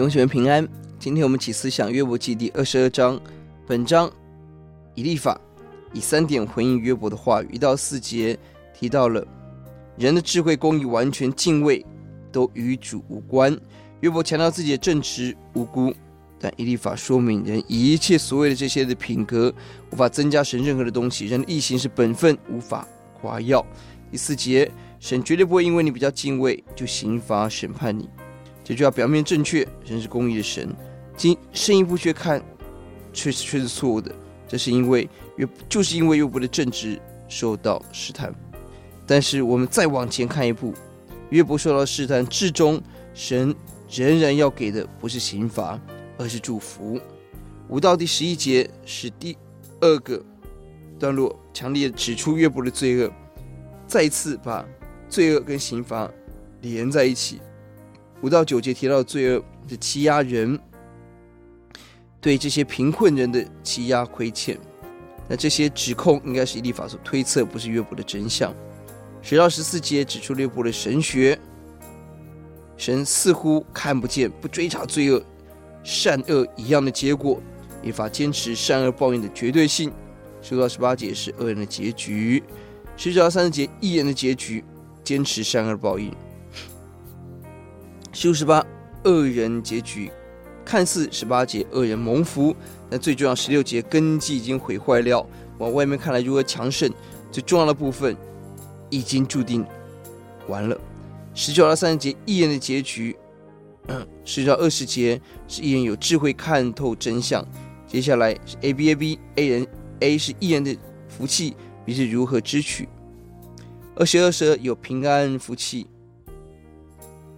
永喜们平安。今天我们起思想约伯记第二十二章。本章以利法以三点回应约伯的话语，一到四节提到了人的智慧、公义、完全敬畏都与主无关。约伯强调自己的正直无辜，但以利法说明人一切所谓的这些的品格无法增加神任何的东西。人的义行是本分，无法夸耀。第四节，神绝对不会因为你比较敬畏就刑罚审判你。这句话表面正确，神是公义的神，经深一步去看，却是却是错误的。这是因为约就是因为约伯的正直受到试探。但是我们再往前看一步，约伯受到试探，至终神仍然要给的不是刑罚，而是祝福。五到第十一节是第二个段落，强烈指出约伯的罪恶，再一次把罪恶跟刑罚连在一起。五到九节提到罪恶的欺压人，对这些贫困人的欺压亏欠。那这些指控应该是以利法所推测，不是约伯的真相。十到十四节指出约伯的神学，神似乎看不见，不追查罪恶、善恶一样的结果，以法坚持善恶报应的绝对性。十到十八节是恶人的结局，十九到三十节义人的结局，坚持善恶报应。十五十八，恶人结局看似十八节恶人蒙福，但最重要十六节根基已经毁坏了。往外面看来如何强盛，最重要的部分已经注定完了。十九到三十节义人的结局，嗯，十九到二十节是义人有智慧看透真相。接下来是 A B A B A 人 A 是义人的福气，B 是如何支取。二十二十有平安福气。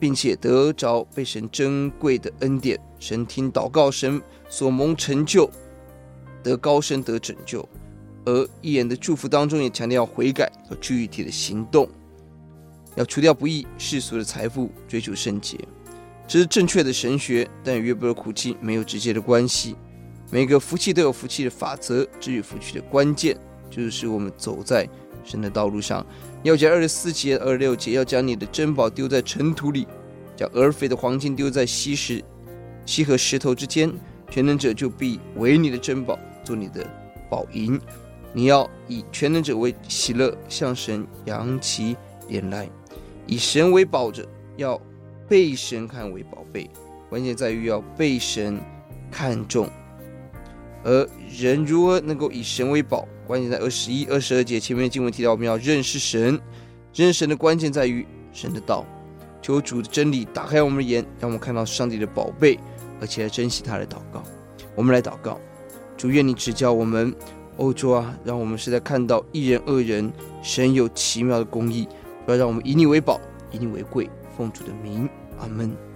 并且得着被神珍贵的恩典，神听祷告，神所蒙成就，得高升得拯救。而一言的祝福当中也强调要悔改和具体的行动，要除掉不义世俗的财富，追求圣洁。这是正确的神学，但与约伯的苦境没有直接的关系。每个福气都有福气的法则，至于福气的关键，就是我们走在神的道路上。要将二十四节、二十六节，要将你的珍宝丢在尘土里，将俄斐的黄金丢在稀石、稀和石头之间，全能者就必为你的珍宝，做你的宝银。你要以全能者为喜乐，向神扬起脸来，以神为宝者，要被神看为宝贝。关键在于要被神看重，而人如何能够以神为宝？关键在二十一、二十二节前面的经文提到，我们要认识神。认识神的关键在于神的道。求主的真理打开我们的眼，让我们看到上帝的宝贝，而且来珍惜他的祷告。我们来祷告，主愿你指教我们，欧洲啊，让我们是在看到一人二人，神有奇妙的公义。不要让我们以你为宝，以你为贵。奉主的名，阿门。